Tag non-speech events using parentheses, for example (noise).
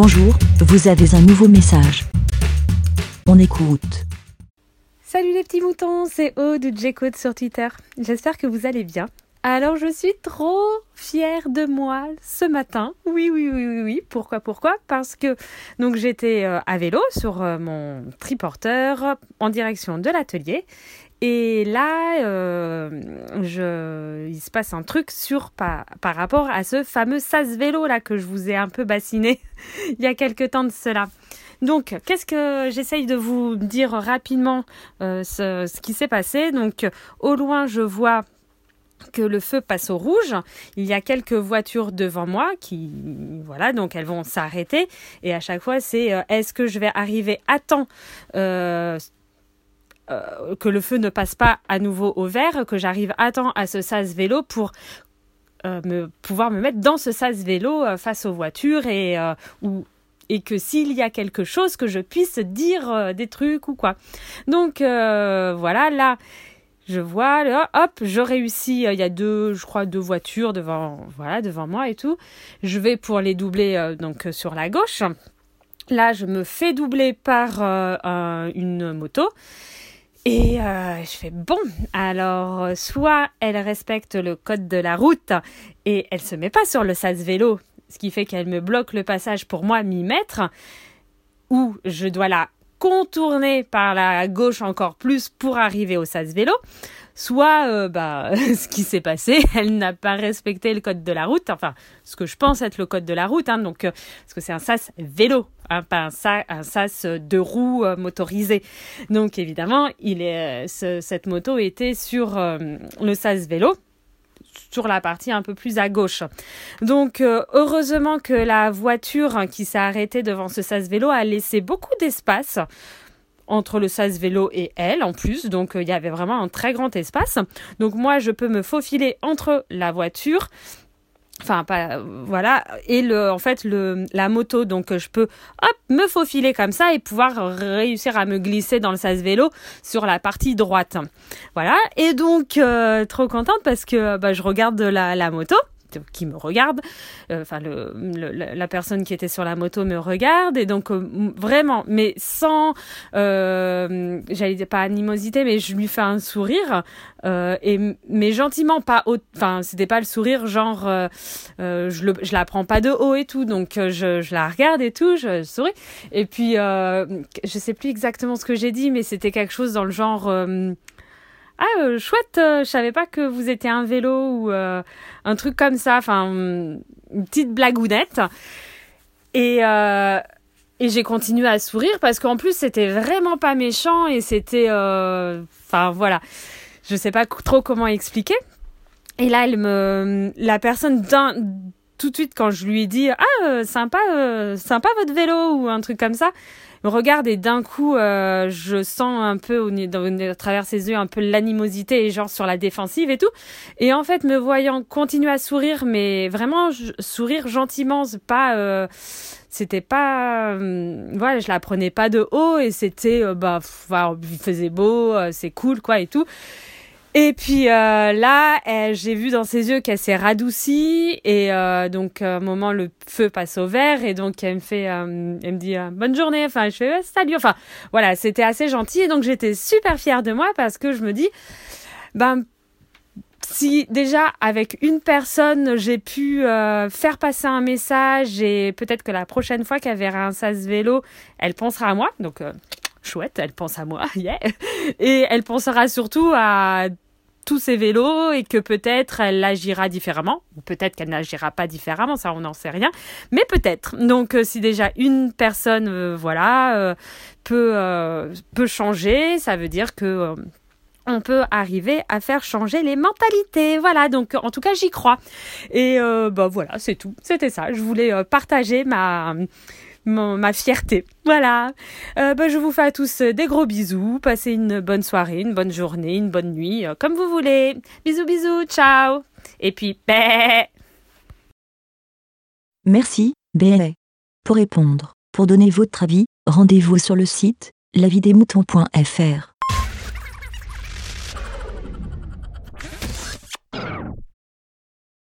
Bonjour, vous avez un nouveau message. On écoute. Salut les petits moutons, c'est Aude de J-Code sur Twitter. J'espère que vous allez bien. Alors je suis trop fière de moi ce matin. Oui, oui, oui, oui, oui. Pourquoi, pourquoi? Parce que donc j'étais euh, à vélo sur euh, mon triporteur en direction de l'atelier. Et là, euh, je, il se passe un truc sur par, par rapport à ce fameux sas vélo là que je vous ai un peu bassiné (laughs) il y a quelques temps de cela. Donc, qu'est-ce que j'essaye de vous dire rapidement ce qui s'est passé? Donc, au loin, je vois que le feu passe au rouge. Il y a quelques voitures devant moi qui, voilà, donc elles vont s'arrêter. Et à chaque fois, c'est euh, est-ce que je vais arriver à temps euh, euh, que le feu ne passe pas à nouveau au vert, que j'arrive à temps à ce sas vélo pour me, pouvoir me mettre dans ce sas vélo face aux voitures et et que s'il y a quelque chose que je puisse dire des trucs ou quoi. Donc voilà, là je vois, là, hop, je réussis. Euh, il y a deux, je crois, deux voitures devant, voilà, devant moi et tout. Je vais pour les doubler euh, donc euh, sur la gauche. Là, je me fais doubler par une moto. Et je fais bon, alors soit elle respecte le code de la route et elle se met pas sur le sas vélo, ce qui fait qu'elle me bloque le passage pour moi m'y mettre, ou je dois la contourner par la gauche encore plus pour arriver au sas vélo, soit euh, bah (laughs) ce qui s'est passé, elle n'a pas respecté le code de la route, enfin ce que je pense être le code de la route, hein, donc euh, parce que c'est un sas vélo, hein, pas un, sas, un sas de roues euh, motorisé. Donc évidemment, il est, cette moto était sur le sas vélo sur la partie un peu plus à gauche. Donc euh, heureusement que la voiture qui s'est arrêtée devant ce sas vélo a laissé beaucoup d'espace entre le sas vélo et elle en plus. Donc euh, il y avait vraiment un très grand espace. Donc moi je peux me faufiler entre la voiture enfin pas voilà. Et le en fait le la moto donc je peux hop me faufiler comme ça et pouvoir réussir à me glisser dans le sas vélo sur la partie droite. Voilà. Et donc euh, trop contente parce que bah, je regarde la, la moto qui me regarde, euh, enfin le, la personne qui était sur la moto me regarde et donc euh, vraiment, mais sans, euh, j'allais dire pas animosité, mais je lui fais un sourire et mais gentiment, pas, enfin c'était pas le sourire genre je, le, je la prends pas de haut et tout, donc je, je la regarde et tout, je souris et puis je sais plus exactement ce que j'ai dit, mais c'était quelque chose dans le genre ah euh, chouette, euh, je savais pas que vous étiez un vélo ou euh, un truc comme ça, enfin une petite blagounette. Et et j'ai continué à sourire parce qu'en plus c'était vraiment pas méchant et c'était enfin voilà, je sais pas trop comment expliquer. Et là elle me la personne tout de suite quand je lui ai dit ah sympa sympa votre vélo ou un truc comme ça me regarde et d'un coup, euh, je sens un peu au, à travers ses yeux un peu l'animosité et genre sur la défensive et tout. Et en fait, me voyant continuer à sourire, mais vraiment sourire gentiment, pas, euh, c'était pas, euh, voilà, je la prenais pas de haut et c'était, bah, il faisait beau, c'est cool quoi et tout. Et puis euh, là, j'ai vu dans ses yeux qu'elle s'est radoucie et euh, donc à un moment le feu passe au vert et donc elle me fait, euh, elle me dit bonne journée. Enfin, je fais salut. Enfin, voilà, c'était assez gentil et donc j'étais super fière de moi parce que je me dis, ben si déjà avec une personne j'ai pu faire passer un message et peut-être que la prochaine fois qu'elle verra un sas vélo, elle pensera à moi. Donc chouette, elle pense à moi, (laughs) yeah. Et elle pensera surtout à tous ces vélos et que peut-être elle agira différemment, peut-être qu'elle n'agira pas différemment, ça on n'en sait rien, mais peut-être. Donc euh, si déjà une personne, euh, voilà, euh, peut peut changer, ça veut dire que on peut arriver à faire changer les mentalités. Voilà, donc en tout cas j'y crois. Et bah voilà, c'est tout. C'était ça. Je voulais partager ma ma fierté. Voilà. Euh, bah, je vous fais à tous des gros bisous. Passez une bonne soirée, une bonne journée, une bonne nuit, euh, comme vous voulez. Bisous, bisous, ciao. Et puis, bé. Merci, bé. Pour répondre, pour donner votre avis, rendez-vous sur le site lavidemouton.fr.